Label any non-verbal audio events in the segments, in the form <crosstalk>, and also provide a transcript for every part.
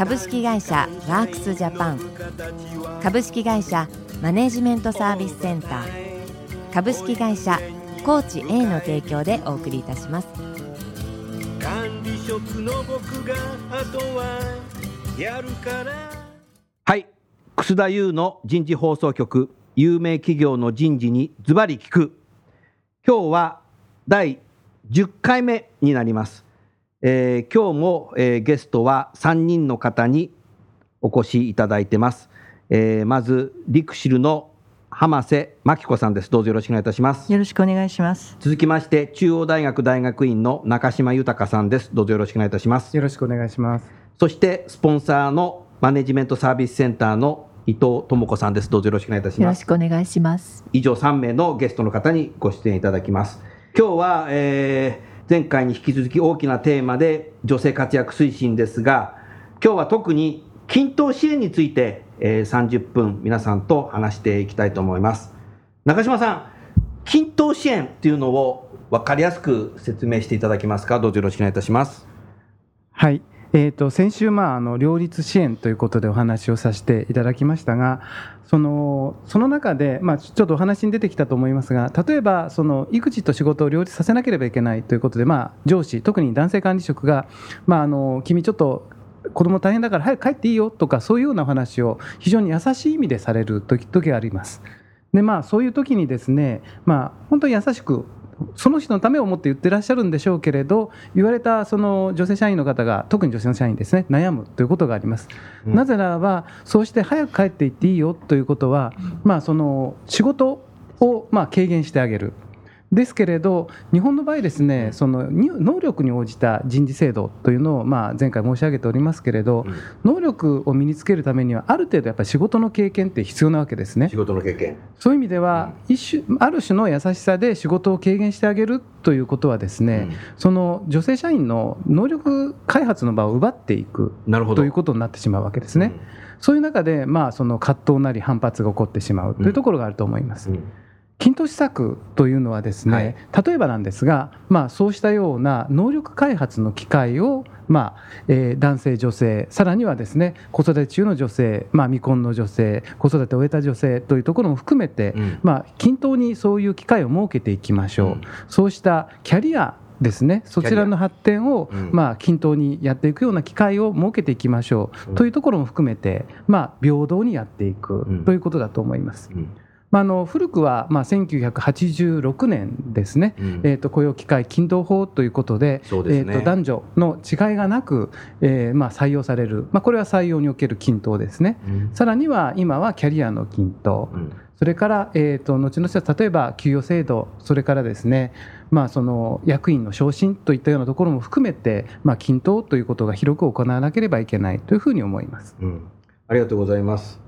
株式会社ワークスジャパン。株式会社マネジメントサービスセンター。株式会社コーチ A の提供でお送りいたします。管理職の僕があとはやるから。はい。楠田優の人事放送局。有名企業の人事にズバリ聞く。今日は第10回目になりますえー、今日も、えー、ゲストは3人の方にお越しいただいてます。えー、まず、リクシルの浜瀬真紀子さんです。どうぞよろしくお願いいたします。よろしくお願いします。続きまして、中央大学大学院の中島豊さんです。どうぞよろしくお願いいたします。よろしくお願いします。そして、スポンサーのマネジメントサービスセンターの伊藤智子さんです。どうぞよろしくお願いいたします。よろしくお願いします。以上3名のゲストの方にご出演いただきます。今日は、えー、前回に引き続き大きなテーマで女性活躍推進ですが、今日は特に均等支援について、えー、30分皆さんと話していきたいと思います。中島さん、均等支援っていうのを分かりやすく説明していただけますか？どうぞよろしくお願いいたします。はい。えーと、先週、まあ、あの両立支援ということでお話をさせていただきましたがそのその中で、まあ、ちょっとお話に出てきたと思いますが例えばその育児と仕事を両立させなければいけないということで、まあ、上司特に男性管理職が、まあ、あの君ちょっと子供大変だから早く帰っていいよとかそういうようなお話を非常に優しい意味でされる時があります。でまあ、そういう時にですね、まあ、本当に優しくその人のためを思って言ってらっしゃるんでしょうけれど言われたその女性社員の方が特に女性の社員ですね悩むということがあります、うん、なぜならばそうして早く帰っていっていいよということは、まあ、その仕事をまあ軽減してあげるですけれど、日本の場合ですね、その能力に応じた人事制度というのを、まあ、前回申し上げておりますけれど、うん、能力を身につけるためには、ある程度やっぱり仕事の経験って必要なわけですね。仕事の経験。そういう意味では、うん、一種ある種の優しさで仕事を軽減してあげるということはですね、うん、その女性社員の能力開発の場を奪っていくということになってしまうわけですね。そういう中で、まあ、その葛藤なり反発が起こってしまうというところがあると思います。均等施策というのはですね、はい、例えばなんですが、まあ、そうしたような能力開発の機会を、まあえー、男性、女性、さらにはですね子育て中の女性、まあ、未婚の女性、子育てを終えた女性というところも含めて、うん、まあ、均等にそういう機会を設けていきましょう、うん、そうしたキャリアですねそちらの発展を、うん、まあ、均等にやっていくような機会を設けていきましょう、というところも含めて、まあ、平等にやっていくということだと思います。まあ、あの古くはまあ1986年ですね、うん、えー、と雇用機会均等法ということで、でね、えー、と男女の違いがなく、えー、まあ採用される、まあ、これは採用における均等ですね、うん、さらには今はキャリアの均等、うん、それから、えー、と後々は例えば給与制度、それからですね、まあ、その役員の昇進といったようなところも含めて、まあ、均等ということが広く行わなければいけないというふうに思います。ありがとうございます。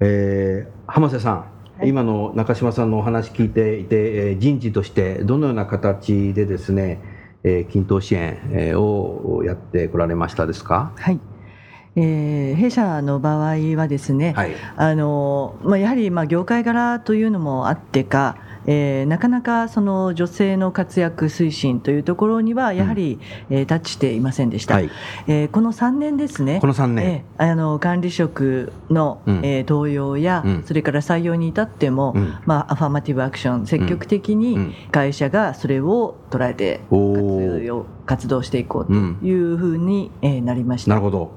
えー、浜瀬さん、はい、今の中島さんのお話聞いていて、えー、人事としてどのような形でですね、えー、均等支援、えー、をやってこられましたですか？はい。えー、弊社の場合はですね、はい、あのまあ、やはりまあ業界柄というのもあってか、えー、なかなかその女性の活躍推進というところにはやはり、うん、えー、タッチしていませんでした、はい、えー、この3年ですね。この3年、えー、あの管理職の、うん、えー、登用や、うん、それから採用に至っても、うん、まあ、アファーマティブアクション積極的に会社がそれを捉えて活用活動していこうというふうに、えー、なりました。なるほど。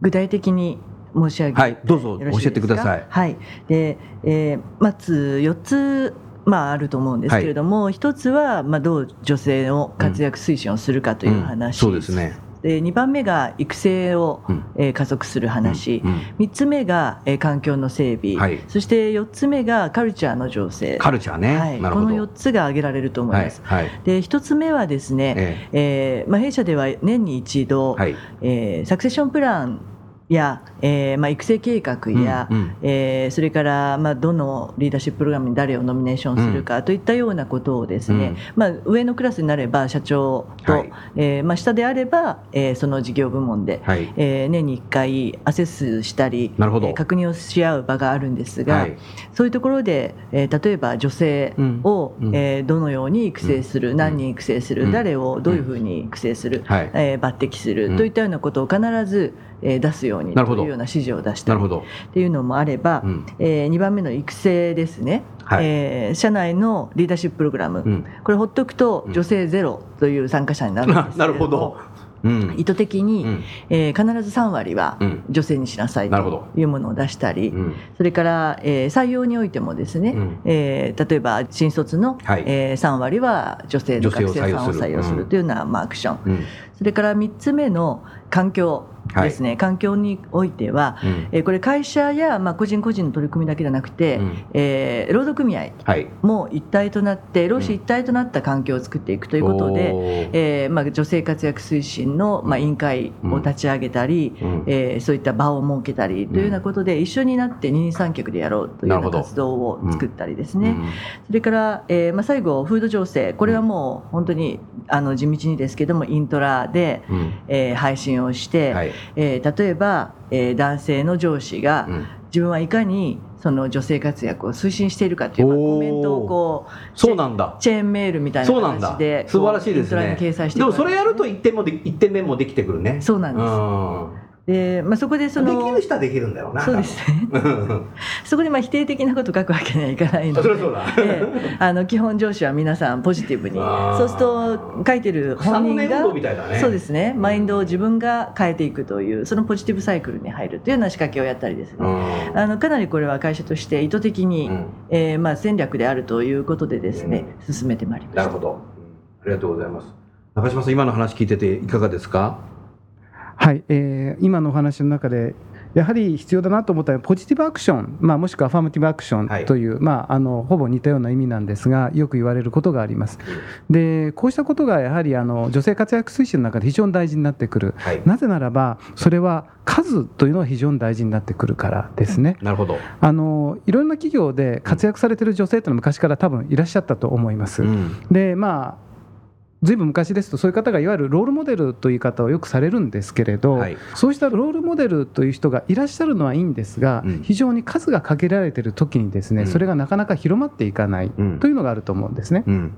具体的に申し上げはい、どうぞ教えてください。はい、で、えー、まず4つまあ、あると思うんですけれども、はい、一つは、まあ、どう女性の活躍推進をするかという話、うんうん、そうですね。で2番目が育成を、うん、えー、加速する話、うんうん、3つ目が、えー、環境の整備、はい、そして4つ目がカルチャーの醸成カルチャーね、はい、この4つが挙げられると思います、はいはい、で1つ目はですね、えー、えー、まあ、弊社では年に一度、はい、えー、サクセッションプランや、えーまあ、育成計画や、うんうん、えー、それから、まあ、どのリーダーシッププログラムに誰をノミネーションするかといったようなことをですね、うん、まあ、上のクラスになれば社長と、はい、えー、まあ、下であれば、えー、その事業部門で、はい、えー、年に1回アセスしたり、なるほど。えー、確認をし合う場があるんですが、はい、そういうところで、えー、例えば女性を、うん、えー、どのように育成する、うん、何人育成する、誰をどういうふうに育成する、はい、えー、抜擢するといったようなことを必ずえー、出すようにというような指示を出したりっていうのもあれば、うん、えー、2番目の育成ですね、はい、えー、社内のリーダーシッププログラム、うん、これほっとくと女性ゼロという参加者になるんですけれども、うん、意図的に、うん、えー、必ず3割は女性にしなさいというものを出したり、うん、それから、えー、採用においてもですね、うん、えー、例えば新卒の、はい、えー、3割は女性の学生さんを採用する。というような、まあ、アクション、それから3つ目の環境ですね、はい、環境においては、うん、えー、これ会社や、まあ、個人個人の取り組みだけじゃなくて、うん、えー、労働組合も一体となって、労使一体となった環境を作っていくということで、うん、えー、まあ、女性活躍推進の、まあ、委員会を立ち上げたり、うん、えー、そういった場を設けたりというようなことで、一緒になって二人三脚でやろうというような活動を作ったりですね、それから、えーまあ、最後、フード情勢、これはもう本当にあの地道にですけども、イントラで、うん、えー、配信をして、はいえー、例えば、えー、男性の上司が、うん、自分はいかにその女性活躍を推進しているかというコメントをこうそうなんだ。チェーンメールみたいな形で素晴らしいですね。でもそれやると1点もで1点目もできてくるね。そうなんですで、まあ、そこでそのできる人はできるんだよなそうです。ねそこでまあ否定的なこと書くわけにはいかないのでええ、あの基本上司は皆さんポジティブにそうすると書いてる本人が、ね、そうですね。マインドを自分が変えていくというそのポジティブサイクルに入るというような仕掛けをやったりですね。あのかなりこれは会社として意図的に、うん、えー、まあ戦略であるということでですね、うん、進めてまいりました。なるほど。ありがとうございます。中島さん今の話聞いてていかがですか？はい、えー、今のお話の中でやはり必要だなと思ったのはポジティブアクション、まあ、もしくはアファーマティブアクションという、はい、まあ、あのほぼ似たような意味なんですがよく言われることがあります。でこうしたことがやはりあの女性活躍推進の中で非常に大事になってくる、はい、なぜならばそれは数というのは非常に大事になってくるからですね。なるほど。あのいろんな企業で活躍されてる女性というのは昔から多分いらっしゃったと思います。うん、でまあずいぶん昔ですとそういう方がいわゆるロールモデルという言い方をよくされるんですけれど、はい、そうしたロールモデルという人がいらっしゃるのはいいんですが、うん、非常に数が限られている時にですね、うん、それがなかなか広まっていかないというのがあると思うんですね。うん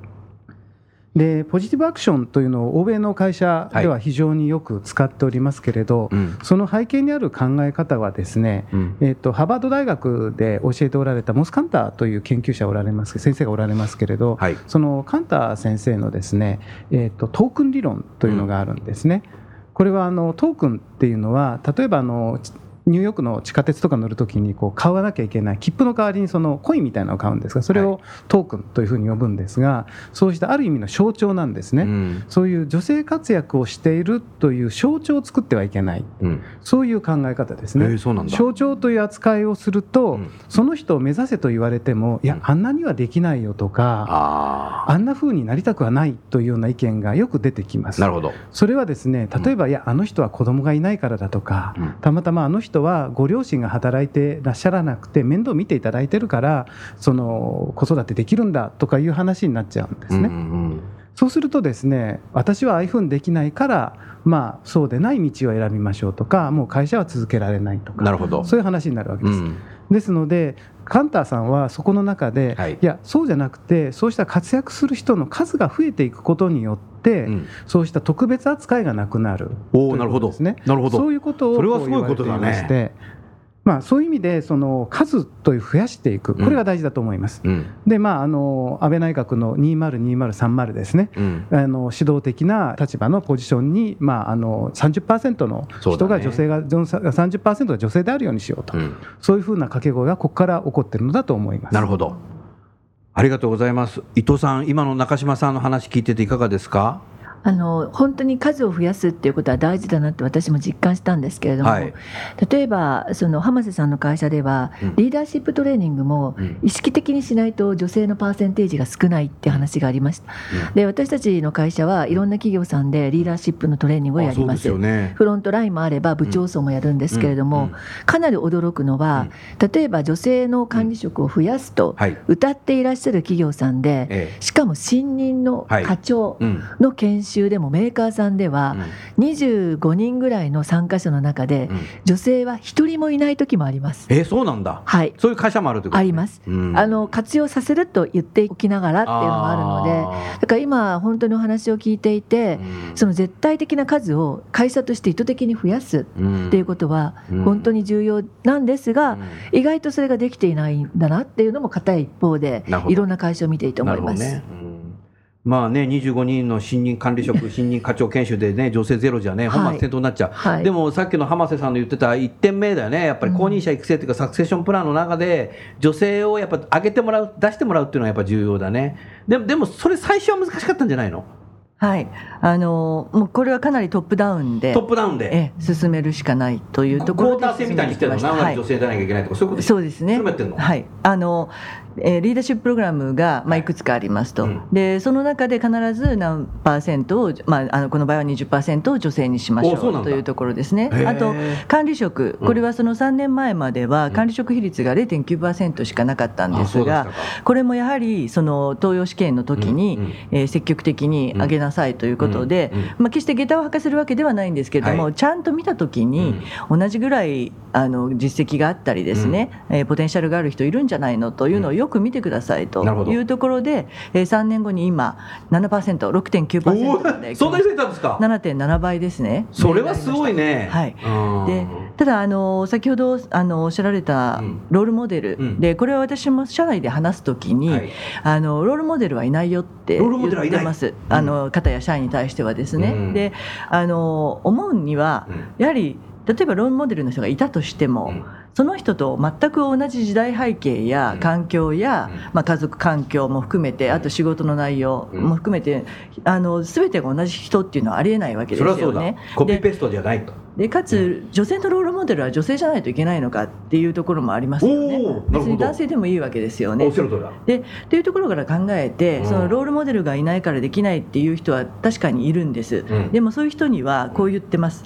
でポジティブアクションというのを欧米の会社では非常によく使っておりますけれど、はいその背景にある考え方はですね、うん、えーと、ハーバード大学で教えておられたモス・カンターという研究者おられます先生がおられますけれど、はい、そのカンター先生のですね、えーと、トークン理論というのがあるんですね。これはあのトークンっていうのは例えばあのニューヨークの地下鉄とか乗るときにこう買わなきゃいけない切符の代わりにそのコインみたいなのを買うんですがそれをトークンというふうに呼ぶんですがそうしたある意味の象徴なんですね、うん、そういう女性活躍をしているという象徴を作ってはいけない、うん、そういう考え方ですね、えー、象徴という扱いをすると、うん、その人を目指せと言われてもいやあんなにはできないよとかあんなふうになりたくはないというような意見がよく出てきます。なるほど。それはですね例えば、いやあの人は子供がいないからだとか、たまたまあの人人はご両親が働いてらっしゃらなくて面倒見ていただいてるからその子育てできるんだとかいう話になっちゃうんですね。うんうんそうするとですね私はああいうふうにできないからまあそうでない道を選びましょうとかもう会社は続けられないとかなるほどそういう話になるわけです。うん、ですのでカンターさんはそこの中で、はい、いやそうじゃなくてそうした活躍する人の数が増えていくことによって、うん、そうした特別扱いがなくなるおなるほどなるほど。そういうことをそれはすごいことだねまあ、そういう意味でその数という増やしていくこれが大事だと思います。うん、でまああの安倍内閣の202030ですね、うん、あの指導的な立場のポジションにまああの30%の人が女性が、ね、30%が女性であるようにしようと、うん、そういうふうな掛け声がここから起こっているのだと思います。なるほど。ありがとうございます。伊藤さん、今の中島さんの話聞いてていかがですか？あの本当に数を増やすっていうことは大事だなって私も実感したんですけれども、はい、例えばその浜瀬さんの会社では、リーダーシップトレーニングも意識的にしないと女性のパーセンテージが少ないって話がありました、うん、で私たちの会社はいろんな企業さんでリーダーシップのトレーニングをやります、ね、フロントラインもあれば部長層もやるんですけれども、かなり驚くのは、例えば女性の管理職を増やすと歌っていらっしゃる企業さんで、しかも新任の課長の研修習でもメーカーさんでは25人ぐらいの参加者の中で女性は一人もいない時もあります。えー、そうなんだ。はい。そういう会社もあるということ、ね、あります。あの活用させると言っておきながらっていうのもあるので、だから今本当にお話を聞いていて、その絶対的な数を会社として意図的に増やすっていうことは本当に重要なんですが、意外とそれができていないんだなっていうのも固い一方でいろんな会社を見ていいと思います。ねまあね、25人の新任管理職、<laughs> 新任課長研修でね、女性ゼロじゃね、本末転倒になっちゃう、はい、でもさっきの浜瀬さんの言ってた1点目だよね、やっぱり公認者育成というか、サクセッションプランの中で、女性をやっぱ上げてもらう、出してもらうっていうのはやっぱ重要だね。でも、でもそれ、最初は難しかったんじゃないの？はい、あのもうこれはかなりトップダウンでトップダウンで。え進めるしかないというところでクォーター制みたいにしてるの何割女性でなきゃいけないとか、そういうことそうですね。はい。あのえー、リーダーシッププログラムが、まあ、い。くつかありますと、うん、でその中で必ず何パーセントを、まあ、あのこの場合は20%を女性にしましょうというところですね。あと管理職。これはその3年前までは管理職比率が0.9%しかなかったんですが、これもやはりその東洋試験の時に、うんうん、えー、積極的に上げなさいということで、まあ、決して下駄を履かせるわけではないんですけれども、はい、ちゃんと見た時に同じぐらいあの実績があったりですね、うん、えー、ポテンシャルがある人いるんじゃないのというのをよく見てくださいというところで、えー、3年後に今7%、6.9%でそんなに増えたんですか？7.7倍ですね。それはすごいね。はい。でただあの先ほどあのおっしゃられたロールモデル、うん、でこれは私も社内で話すときに、はい、あのロールモデルはいないよって言ってます。あの方や社員に対してはですね。うん、であの思うにはやはり例えばロールモデルの人がいたとしても、うん、その人と全く同じ時代背景や環境や、うん、まあ、家族環境も含めてあと仕事の内容も含めて、あの全てが同じ人っていうのはありえないわけですよね。コピーペストじゃないと。でかつ、女性のロールモデルは女性じゃないといけないのかっていうところもありますよね。別に男性でもいいわけですよね。でっていうところから考えて、そのロールモデルがいないからできないっていう人は確かにいるんです。でもそういう人にはこう言ってます。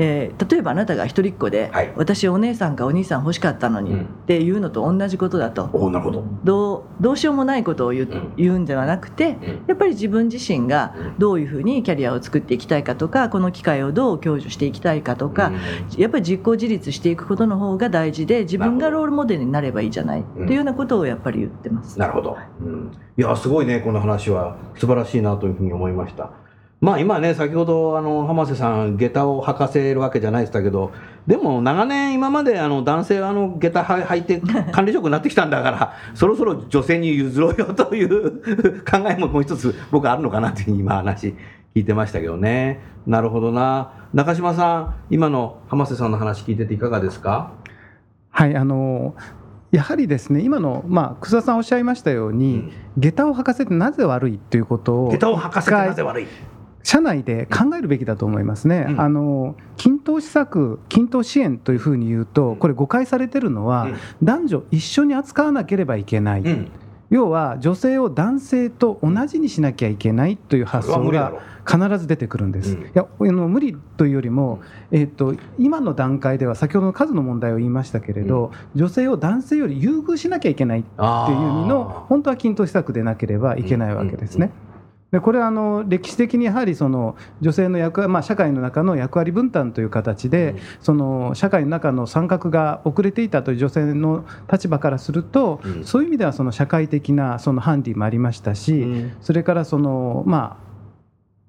えー、例えばあなたが一人っ子で、はい、私お姉さんかお兄さん欲しかったのに、っていうのと同じことだと。なるほど。どうどうしようもないことを言う,、言うんではなくて、やっぱり自分自身がどういうふうにキャリアを作っていきたいかとかこの機会をどう享受していきたいかとか、やっぱり実行自立していくことの方が大事で自分がロールモデルになればいいじゃないというようなことをやっぱり言ってます。なるほど、うん、いやすごいねこの話は素晴らしいなというふうに思いました。まあ今ね、先ほどあの浜瀬さん、下駄を履かせるわけじゃないでしたけど、でも長年、今まであの男性はあの下駄履いて管理職になってきたんだから、そろそろ女性に譲ろうよという <laughs> 考えももう一つ、僕あるのかなという今、話聞いてましたけどね。なるほどな。中島さん、今の浜瀬さんの話聞いてていかがですか？はいあのやはりですね今の、まあ、草田さんおっしゃいましたように、うん、下駄を履かせてなぜ悪いということを下駄を履かせてなぜ悪い？社内で考えるべきだと思いますね、うん、あの均等施策、均等支援というふうに言うと、これ、誤解されてるのは、男女一緒に扱わなければいけない、うん、要は女性を男性と同じにしなきゃいけないという発想が必ず出てくるんです。うん、いや無理というよりも、えーと、今の段階では先ほどの数の問題を言いましたけれど、女性を男性より優遇しなきゃいけないっていう意味の本当は均等施策でなければいけないわけですね。でこれはあの歴史的にやはりその女性の役割、まあ、社会の中の役割分担という形で、その社会の中の参画が遅れていたという女性の立場からすると、そういう意味ではその社会的なそのハンディもありましたし、それからそのまあ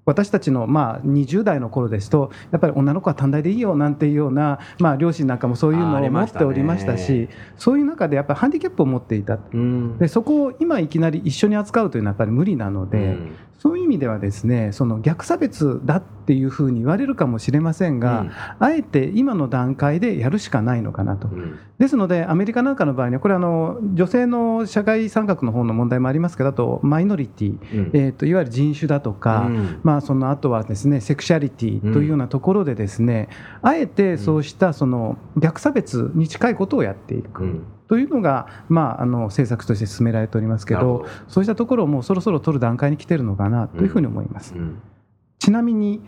私たちのまあ20代の頃ですとやっぱり女の子は短大でいいよなんていうような、まあ、両親なんかもそういうのを持っておりましたしそういう中でやっぱりハンディキャップを持っていた、うん、でそこを今いきなり一緒に扱うというのはやっぱり無理なので、うん、そういう意味ではですねその逆差別だっていうふうに言われるかもしれませんが、うん、あえて今の段階でやるしかないのかなと、うん、ですのでアメリカなんかの場合にはこれあの女性の社会参画の方の問題もありますけどあとマイノリティ、うん、えーと、いわゆる人種だとか、まあ、そのあとはですねセクシャリティというようなところでですね、あえてそうしたその逆差別に近いことをやっていく。というのが、まあ、あの政策として進められておりますけどそうしたところをもうそろそろ取る段階に来てるのかなというふうに思います。うんうん、ちなみに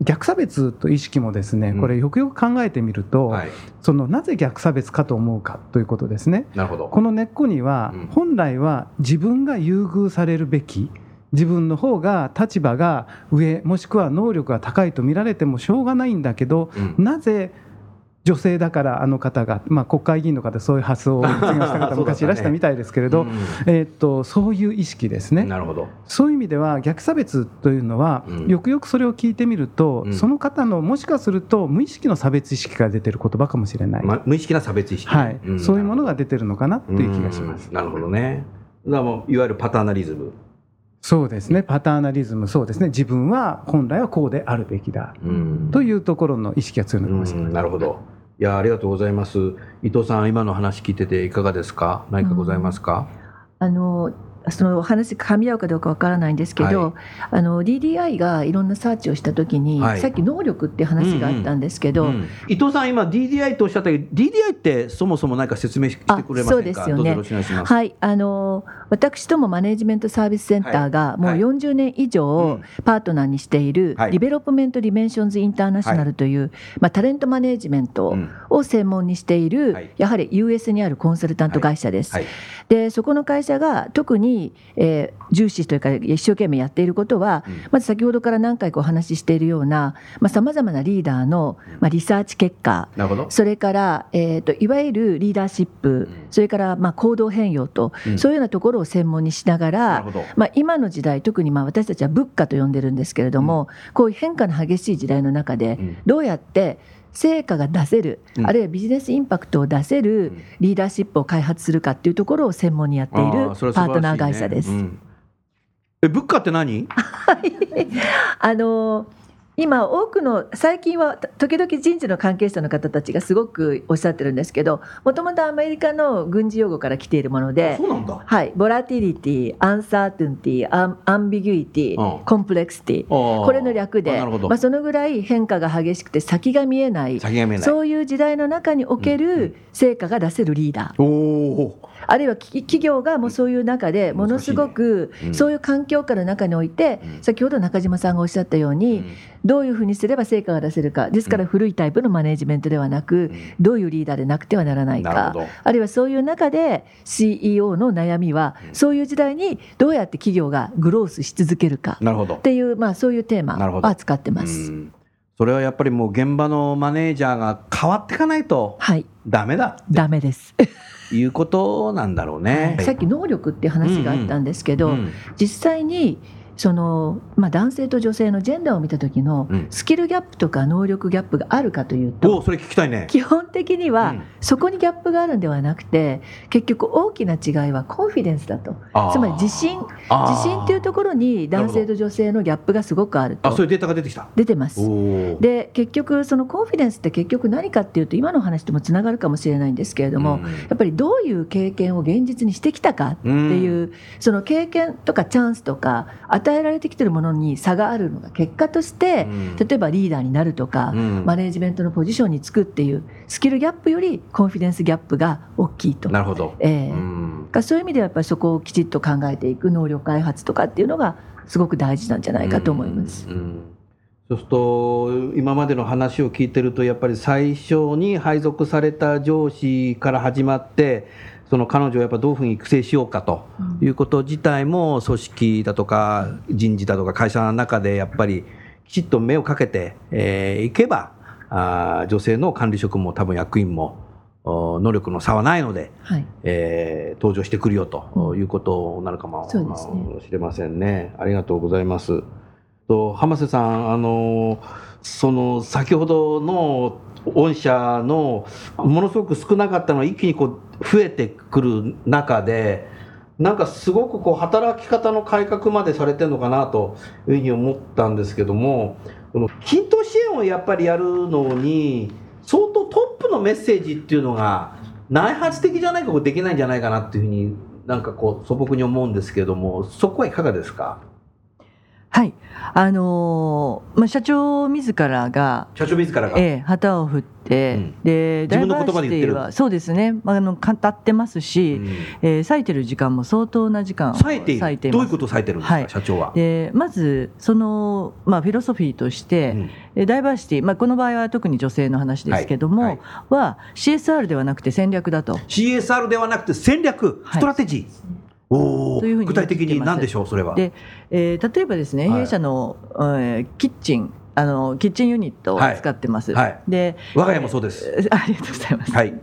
逆差別と意識もですね、これよくよく考えてみると、はい、そのなぜ逆差別かと思うかということですね。なるほど。この根っこには、本来は自分が優遇されるべき自分の方が立場が上もしくは能力が高いと見られてもしょうがないんだけど、うん、なぜ女性だからあの方が、まあ、国会議員の方そういう発想を実現した方昔いらしたみたいですけれど、ねうん、えー、っとそういう意識ですね。なるほど。そういう意味では逆差別というのは、うん、よくよくそれを聞いてみると、うん、その方のもしかすると無意識の差別意識が出てる言葉かもしれない、ま、無意識な差別意識、はい。そういうものが出てるのかなという気がします。なるほどね。だからもういわゆるパターナリズム。そうですね。パターナリズム。そうですね。自分は本来はこうであるべきだ、というところの意識が強いのかもしれない。なるほどいやありがとうございます。伊藤さん、今の話聞いてていかがですか？何かございますか？うん、あのその話噛み合うかどうかわからないんですけど、はい、あの DDI がいろんなサーチをしたときに、はい、さっき能力って話があったんですけど、うんうんうん、伊藤さん今 DDI とおっしゃったけど DDI ってそもそも何か説明してくれませんか？そうですよね。はい。あの私どもマネジメントサービスセンターがもう40年以上パートナーにしている Development Dimensions International という、まあ、タレントマネジメントを専門にしている、やはり US にあるコンサルタント会社です。でそこの会社が特に、えー、重視というか一生懸命やっていることは、うん、まず先ほどから何回かお話ししているようなさまざ、まなリーダーの、まあ、リサーチ結果それから、えーと、いわゆるリーダーシップ、うん、それから、まあ、行動変容と、うん、そういうようなところを専門にしながら、まあ、今の時代特にまあ私たちは物価と呼んでるんですけれども、こういう変化の激しい時代の中でどうやって成果が出せる、うん、あるいはビジネスインパクトを出せるリーダーシップを開発するかっていうところを専門にやっているパートナー会社です。ねうん、え物価って何？<laughs> あの今多くの最近は時々人事の関係者の方たちがすごくおっしゃってるんですけどもともとアメリカの軍事用語から来ているものではい、ボラティリティアンサーテンティアンアンビギュイティコンプレクシティこれの略でまあ、そのぐらい変化が激しくて先が見えない。そういう時代の中における成果が出せるリーダー。うんあるいは企業がもうそういう中でものすごくそういう環境下の中において先ほど中島さんがおっしゃったようにどういうふうにすれば成果が出せるかですから古いタイプのマネジメントではなくどういうリーダーでなくてはならないかあるいはそういう中で CEO の悩みはそういう時代にどうやって企業がグロースし続けるかっていうまあそういうテーマを扱ってます。それはやっぱりもう現場のマネージャーが変わっていかないとダメだ、はい、ダメです。いうことなんだろうね。さっき能力っていう話があったんですけど、うんうん、実際にその、まあ、男性と女性のジェンダーを見た時のスキルギャップとか能力ギャップがあるかというと、うん、それ聞きたいね。基本的にはそこにギャップがあるんではなくて結局大きな違いはコンフィデンスだと。つまり自信。自信っていうところに男性と女性のギャップがすごくあると。あそういうデータが出てきた。出てます。で結局そのコンフィデンスって結局何かっていうと今の話ともつながるかもしれないんですけれども、うん、やっぱりどういう経験を現実にしてきたかっていう、うん、その経験とかチャンスとか与えられてきてるもののに差があるのが結果として、例えばリーダーになるとか、マネジメントのポジションにつくっていうスキルギャップよりコンフィデンスギャップが大きいと。なるほど、えー、そういう意味ではやっぱりそこをきちっと考えていく能力開発とかっていうのがすごく大事なんじゃないかと思います。そうすると今までの話を聞いてるとやっぱり最初に配属された上司から始まってその彼女をやっぱどういうふうに育成しようかということ自体も組織だとか人事だとか会社の中でやっぱりきちっと目をかけてい、えー、けばあ女性の管理職も多分役員も能力の差はないので、はい、えー、登場してくるよということになるかもしれませんね。ありがとうございます。と浜瀬さんあのその先ほどの御社のものすごく少なかったのが一気にこう増えてくる中でなんかすごくこう働き方の改革までされてるのかなというふうに思ったんですけどもこの均等支援をやっぱりやるのに相当トップのメッセージっていうのが内発的じゃないとできないんじゃないかなっていうふうになんかこう素朴に思うんですけどもそこはいかがですか？はい。あのー、まあ、社長自らが社長自らが、ええ、旗を振って、うん、でダイバーシティはそうですね、まあ、あの語ってますし、うん、えー、割いてる時間も相当な時間を割いて割いてどういうことを割いてるんですか、はい、社長は？でまずその、まあ、フィロソフィーとして、うん、ダイバーシティ、まあ、この場合は特に女性の話ですけども、はい。はい、は CSR ではなくて戦略だと。CSR ではなくて戦略ストラテジー、おというふうに具体的に何でしょう？それは。で、えー、例えばですね、弊社の、えー、キッチンあのキッチンユニットを使ってます、はい。はい、で我が家もそうです、ありがとうございます、はい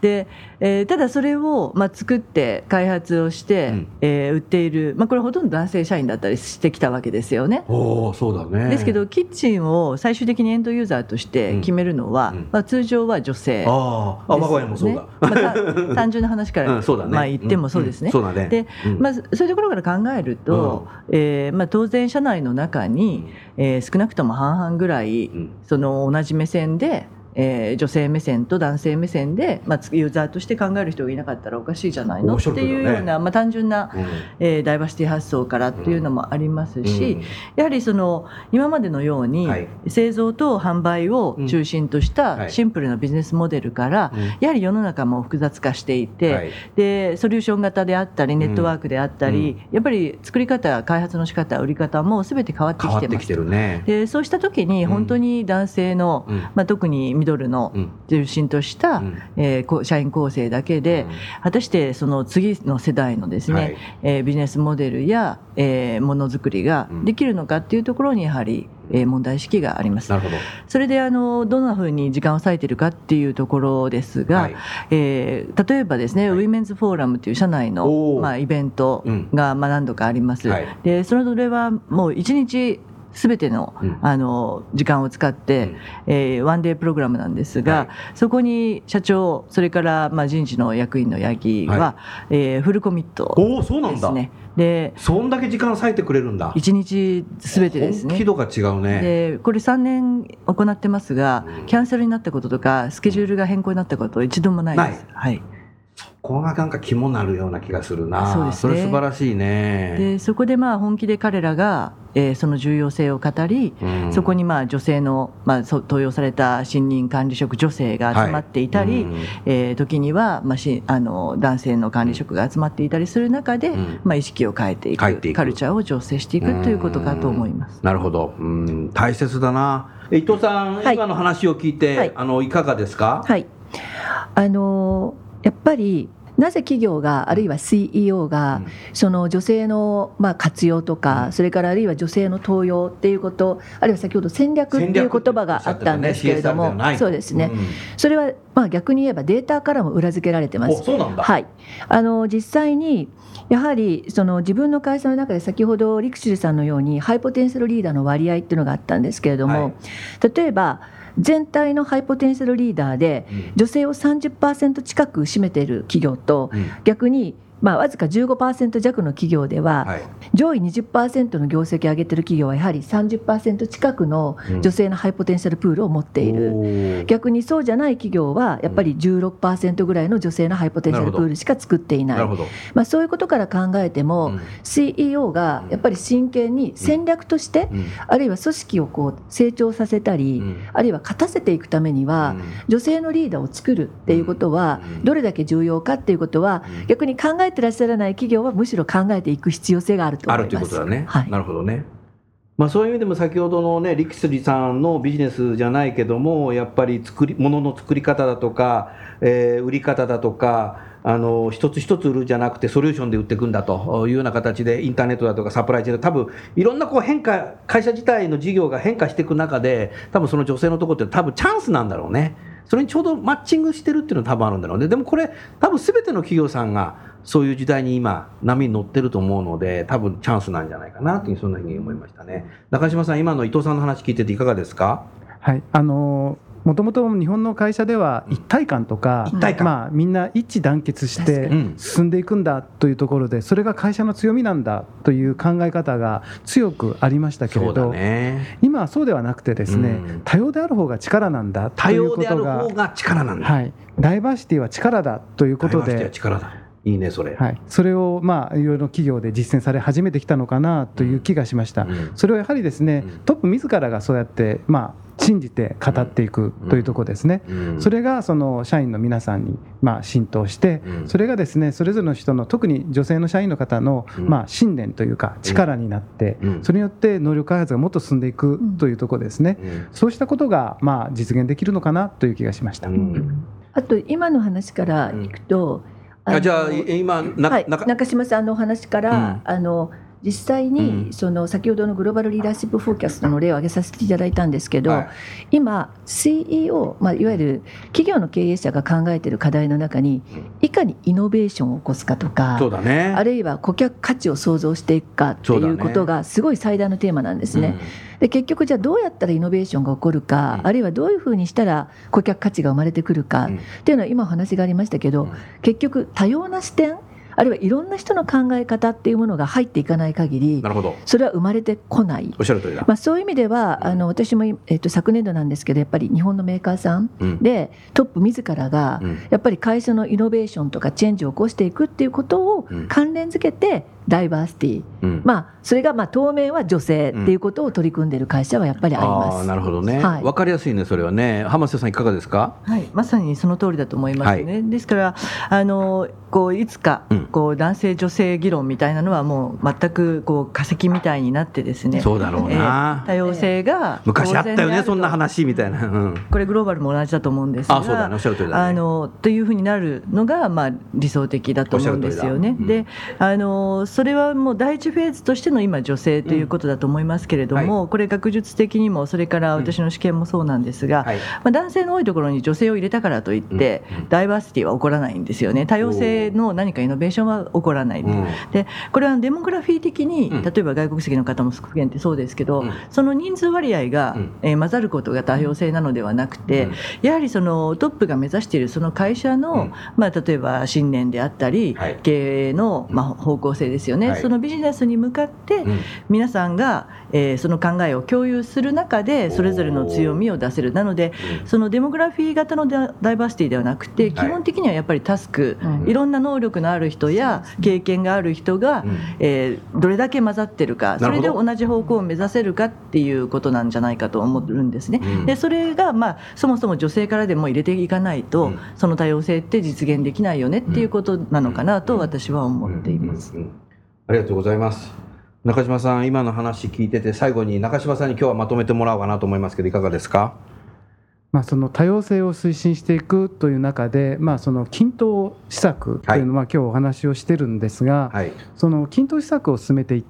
で、えー、ただそれを、まあ、作って開発をして、うん、えー、売っている、まあ、これほとんど男性社員だったりしてきたわけですよね。おそうだね。ですけどキッチンを最終的にエンドユーザーとして決めるのは、うん、まあ、通常は女性、ね、ああ我が家もそうだ、また <laughs> 単純な話から、うんね、まあ、言ってもそうですね。そうだね。で、まあ、そういうところから考えると、うん、えー、まあ、当然社内の中に、えー、少なくとも半々ぐらい、その同じ目線でえー、女性目線と男性目線で、まあ、ユーザーとして考える人がいなかったらおかしいじゃないの、ね、っていうような、まあ、単純な、うん、えー、ダイバーシティ発想からっていうのもありますし、うん、やはりその今までのように、製造と販売を中心としたシンプルなビジネスモデルから、やはり世の中も複雑化していて、はい、でソリューション型であったりネットワークであったり、やっぱり作り方開発の仕方売り方も全て変わってきてます。ね、でそうした時に本当に男性の、まあ、特にミドルの中心とした、うん、えー、社員構成だけで、果たしてその次の世代のですね、はい、えー、ビジネスモデルや、えー、ものづくりができるのかっていうところにやはり、えー、問題意識があります。なるほど。それであのどんなふうに時間を割いているかっていうところですが、はい、えー、例えばですね、はい、ウィメンズフォーラムという社内の、まあ、イベントが、まあ、何度かあります。はい、でそれはもう1日すべての,、あの時間を使って、うえワンデープログラムなんですが、そこに社長それからまあ人事の役員の八木は、はえフルコミットおそうなんだ。でそんだけ時間割いてくれるんだ。一日すべてですね。気度が違うね。でこれ3年行ってますが、キャンセルになったこととかスケジュールが変更になったこと一度もないです、はい。ここがなんか肝なるような気がするな。そうです、ね、それ素晴らしいね。でそこでまあ本気で彼らが、えー、その重要性を語り、うん、そこにまあ女性の、まあ、登用された新任管理職女性が集まっていたり、はいうん、えー、時には、まあ、しあの男性の管理職が集まっていたりする中で、うん、まあ、意識を変えていくカルチャーを醸成していくということかと思います。なるほど、うん、大切だな。伊藤さん、はい、今の話を聞いて、はい、あのいかがですか、はい。あのやっぱりなぜ企業があるいは CEO がその女性のまあ活用とかそれからあるいは女性の登用っていうことあるいは先ほど戦略っていう言葉があったんですけれどもそうですね。それはまあ逆に言えばデータからも裏付けられてます。はい、あの実際にやはりその自分の会社の中で先ほどリクシルさんのようにハイポテンシャルリーダーの割合っていうのがあったんですけれども、例えば全体のハイポテンシャルリーダーで女性を30%近く占めている企業と、逆にまあ、わずか15%弱の企業では、はい、上位20%の業績を上げてる企業はやはり30%近くの女性のハイポテンシャルプールを持っている、うん、逆にそうじゃない企業はやっぱり16%ぐらいの女性のハイポテンシャルプールしか作っていない、まあ、そういうことから考えても、うん、CEO がやっぱり真剣に戦略として、うん、あるいは組織をこう成長させたり、あるいは勝たせていくためには、女性のリーダーを作るっていうことはどれだけ重要かっていうことは逆に考えてらっしゃらない企業はむしろ考えていく必要性があると思います。あるということだね。はい、なるほどね。まあ、そういう意味でも先ほどのね力士さんのビジネスじゃないけどもやっぱり作り物の作り方だとか、えー、売り方だとかあの一つ一つ売るじゃなくてソリューションで売っていくんだというような形でインターネットだとかサプライチェーン多分いろんなこう変化会社自体の事業が変化していく中で多分その女性のところって多分チャンスなんだろうねそれにちょうどマッチングしてるっていうのは多分あるんだろうね。でもこれ多分すべての企業さんがそういう時代に今、波に乗ってると思うので、多分チャンスなんじゃないかなという、そんなふうに思いましたね。中島さん、今の伊藤さんの話聞いてていかがですか？はい、あのもともと日本の会社では一体感とか、まあ、みんな一致団結して進んでいくんだというところでそれが会社の強みなんだという考え方が強くありましたけれど、ね、今はそうではなくてですね、うん、多様である方が力なんだということが多様である方が力なんだ、はい、ダイバーシティは力だということで。いいねそれ、はい、それをまあいろいろ企業で実践され始めてきたのかなという気がしました、うん、それはやはりですね、トップ自らがそうやってまあ信じて語っていくというところですね、それがその社員の皆さんにまあ浸透して、それがですねそれぞれの人の特に女性の社員の方のまあ信念というか力になって、それによって能力開発がもっと進んでいくというところですね、そうしたことがまあ実現できるのかなという気がしました。あと今の話からいくと、あじゃあ今な、はい、中島さんのお話から、あの実際にその先ほどのグローバルリーダーシップフォーキャストの例を挙げさせていただいたんですけど、はい、今 CEO、まあ、いわゆる企業の経営者が考えている課題の中にいかにイノベーションを起こすかとか、ね、あるいは顧客価値を創造していくかっていうことがすごい最大のテーマなんですね。で結局じゃあどうやったらイノベーションが起こるか、あるいはどういうふうにしたら顧客価値が生まれてくるかっていうのは今お話がありましたけど、結局多様な視点あるいはいろんな人の考え方っていうものが入っていかない限りなるほど。それは生まれてこない。おっしゃる通りだ、まあ、そういう意味では、うん、あの私も、えー、と昨年度なんですけどやっぱり日本のメーカーさんで、うん、トップ自らが、やっぱり会社のイノベーションとかチェンジを起こしていくっていうことを関連づけて、ダイバーシティ、うん、まあそれがまあ当面は女性っていうことを取り組んでいる会社はやっぱりあります。なるほどね。わ、はい、かりやすいねそれはね。浜瀬さんいかがですか？はい、まさにその通りだと思いますね。はい、ですからあのこういつかこう男性女性議論みたいなのはもう全くこう化石みたいになってですね。そうだろうな。えー、多様性が昔あったよねそんな話みたいな。うん、これグローバルも同じだと思うんですが、あそうだねおっしゃる通りだ、ね、あのというふうになるのがまあ理想的だと思うんですよね。うん、であのそれはもう大第一フェーズとしての今女性ということだと思いますけれども、うんはい、これ学術的にもそれから私の試験もそうなんですが、うんはい、まあ、男性の多いところに女性を入れたからといって、うん、ダイバーシティは起こらないんですよね。多様性の何かイノベーションは起こらない、でこれはデモグラフィー的に例えば外国籍の方も復元ってそうですけど、その人数割合が、えー、混ざることが多様性なのではなくて、やはりそのトップが目指しているその会社の、まあ、例えば信念であったり、経営の、まあ、方向性ですよね、そのビジネスに向かって皆さんが、えー、その考えを共有する中でそれぞれの強みを出せる。なのでそのデモグラフィー型のダイバーシティではなくて基本的にはやっぱりタスク、いろんな能力のある人や経験がある人が、えー、どれだけ混ざってるかそれで同じ方向を目指せるかっていうことなんじゃないかと思うんですね。でそれが、まあ、そもそも女性からでも入れていかないと、その多様性って実現できないよねっていうことなのかなと私は思っています。ありがとうございます。中島さん、今の話聞いてて、最後に中島さんに今日はまとめてもらおうかなと思いますけど、いかがですか？まあ、その多様性を推進していくという中で、まあ、その均等施策というのは、今日お話をしてるんですが、はい、その均等施策を進めていっ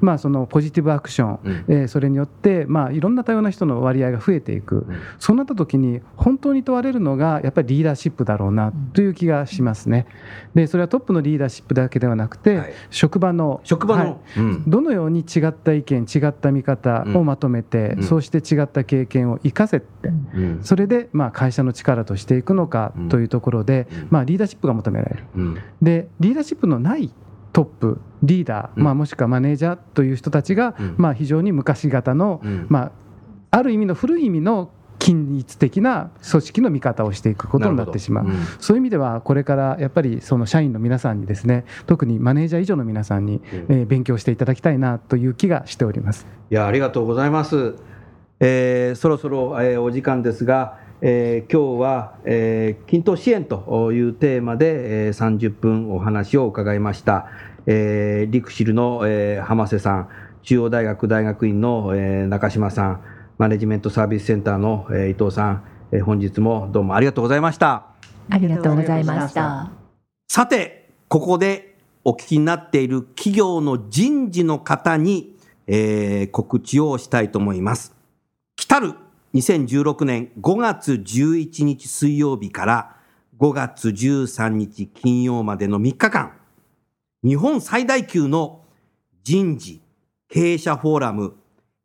まあ、そのポジティブアクション、うん、えー、それによって、まあ、いろんな多様な人の割合が増えていく、うん、そうなった時に本当に問われるのがやっぱりリーダーシップだろうなという気がしますね。でそれはトップのリーダーシップだけではなくて、はい、職場の職場の、はい。どのように違った意見違った見方をまとめて、そうして違った経験を生かせて、それで、まあ、会社の力としていくのかというところで、まあ、リーダーシップが求められる。でリーダーシップのないトップリーダー、まあ、もしくはマネージャーという人たちが、まあ、非常に昔型の、まあ、ある意味の古い意味の均一的な組織の見方をしていくことになってしまう、うん、そういう意味ではこれからやっぱりその社員の皆さんにですね特にマネージャー以上の皆さんに、えー、勉強していただきたいなという気がしております。いやありがとうございます、えー、そろそろ、えー、お時間ですがえー、今日は、えー、均等支援というテーマで、えー、30分お話を伺いました。えー、リクシルの、えー、浜瀬さん、中央大学大学院の、えー、中島さん、マネジメントサービスセンターの、えー、伊藤さん、えー、本日もどうもありがとうございました。ありがとうございました。さて、ここでお聞きになっている企業の人事の方に、えー、告知をしたいと思います。来たる2016年5月11日水曜日から5月13日金曜までの3日間、日本最大級の人事経営者フォーラム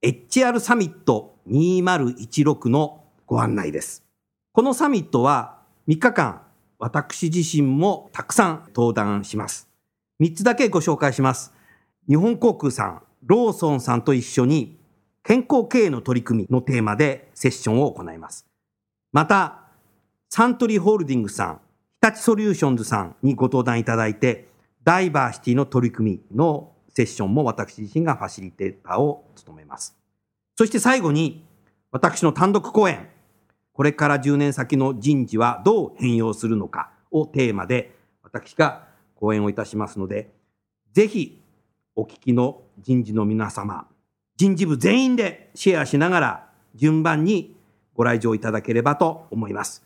HR サミット2016のご案内です。このサミットは3日間、私自身もたくさん登壇します。3つだけご紹介します。日本航空さん、ローソンさんと一緒に健康経営の取り組みのテーマでセッションを行います。また、サントリーホールディングスさん、日立ソリューションズさんにご登壇いただいて、ダイバーシティの取り組みのセッションも私自身がファシリテーターを務めます。そして最後に、私の単独講演、これから10年先の人事はどう変容するのかをテーマで、私が講演をいたしますので、ぜひお聞きの人事の皆様、人事部全員でシェアしながら順番にご来場いただければと思います。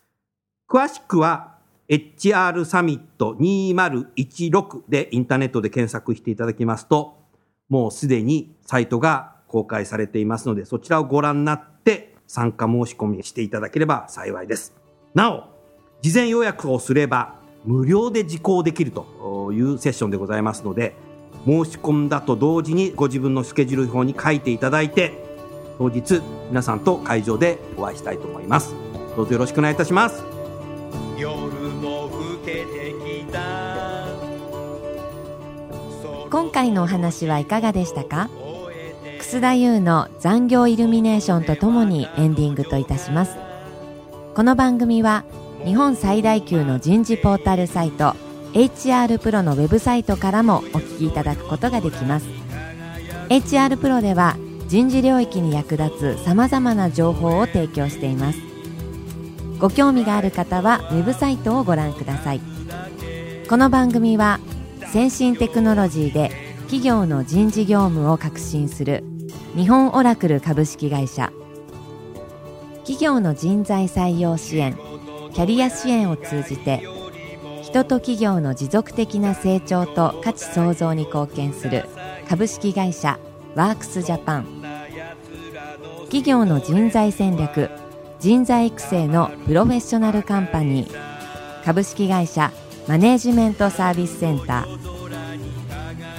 詳しくは HR サミット2016でインターネットで検索していただきますと、もうすでにサイトが公開されていますので、そちらをご覧になって参加申し込みしていただければ幸いです。なお、事前予約をすれば無料で受講できるというセッションでございますので、申し込んだと同時にご自分のスケジュール表に書いていただいて当日皆さんと会場でお会いしたいと思います。どうぞよろしくお願いいたします。夜も更けてきた。今回のお話はいかがでしたか？楠田優の残業イルミネーションとともにエンディングといたします。この番組は日本最大級の人事ポータルサイト HR プロのウェブサイトからもお聞きいただくことができます。HR プロでは人事領域に役立つさまざまな情報を提供しています。ご興味がある方はウェブサイトをご覧ください。この番組は先進テクノロジーで企業の人事業務を革新する日本オラクル株式会社。企業の人材採用支援キャリア支援を通じて人と企業の持続的な成長と価値創造に貢献する株式会社ワークスジャパン。企業の人材戦略人材育成のプロフェッショナルカンパニー。株式会社マネージメントサービスセンタ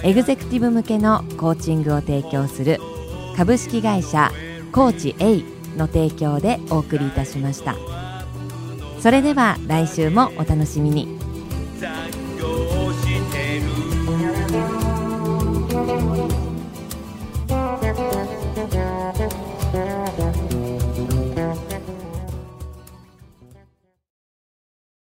ー。エグゼクティブ向けのコーチングを提供する株式会社コーチ A の提供でお送りいたしました。それでは来週もお楽しみに「time.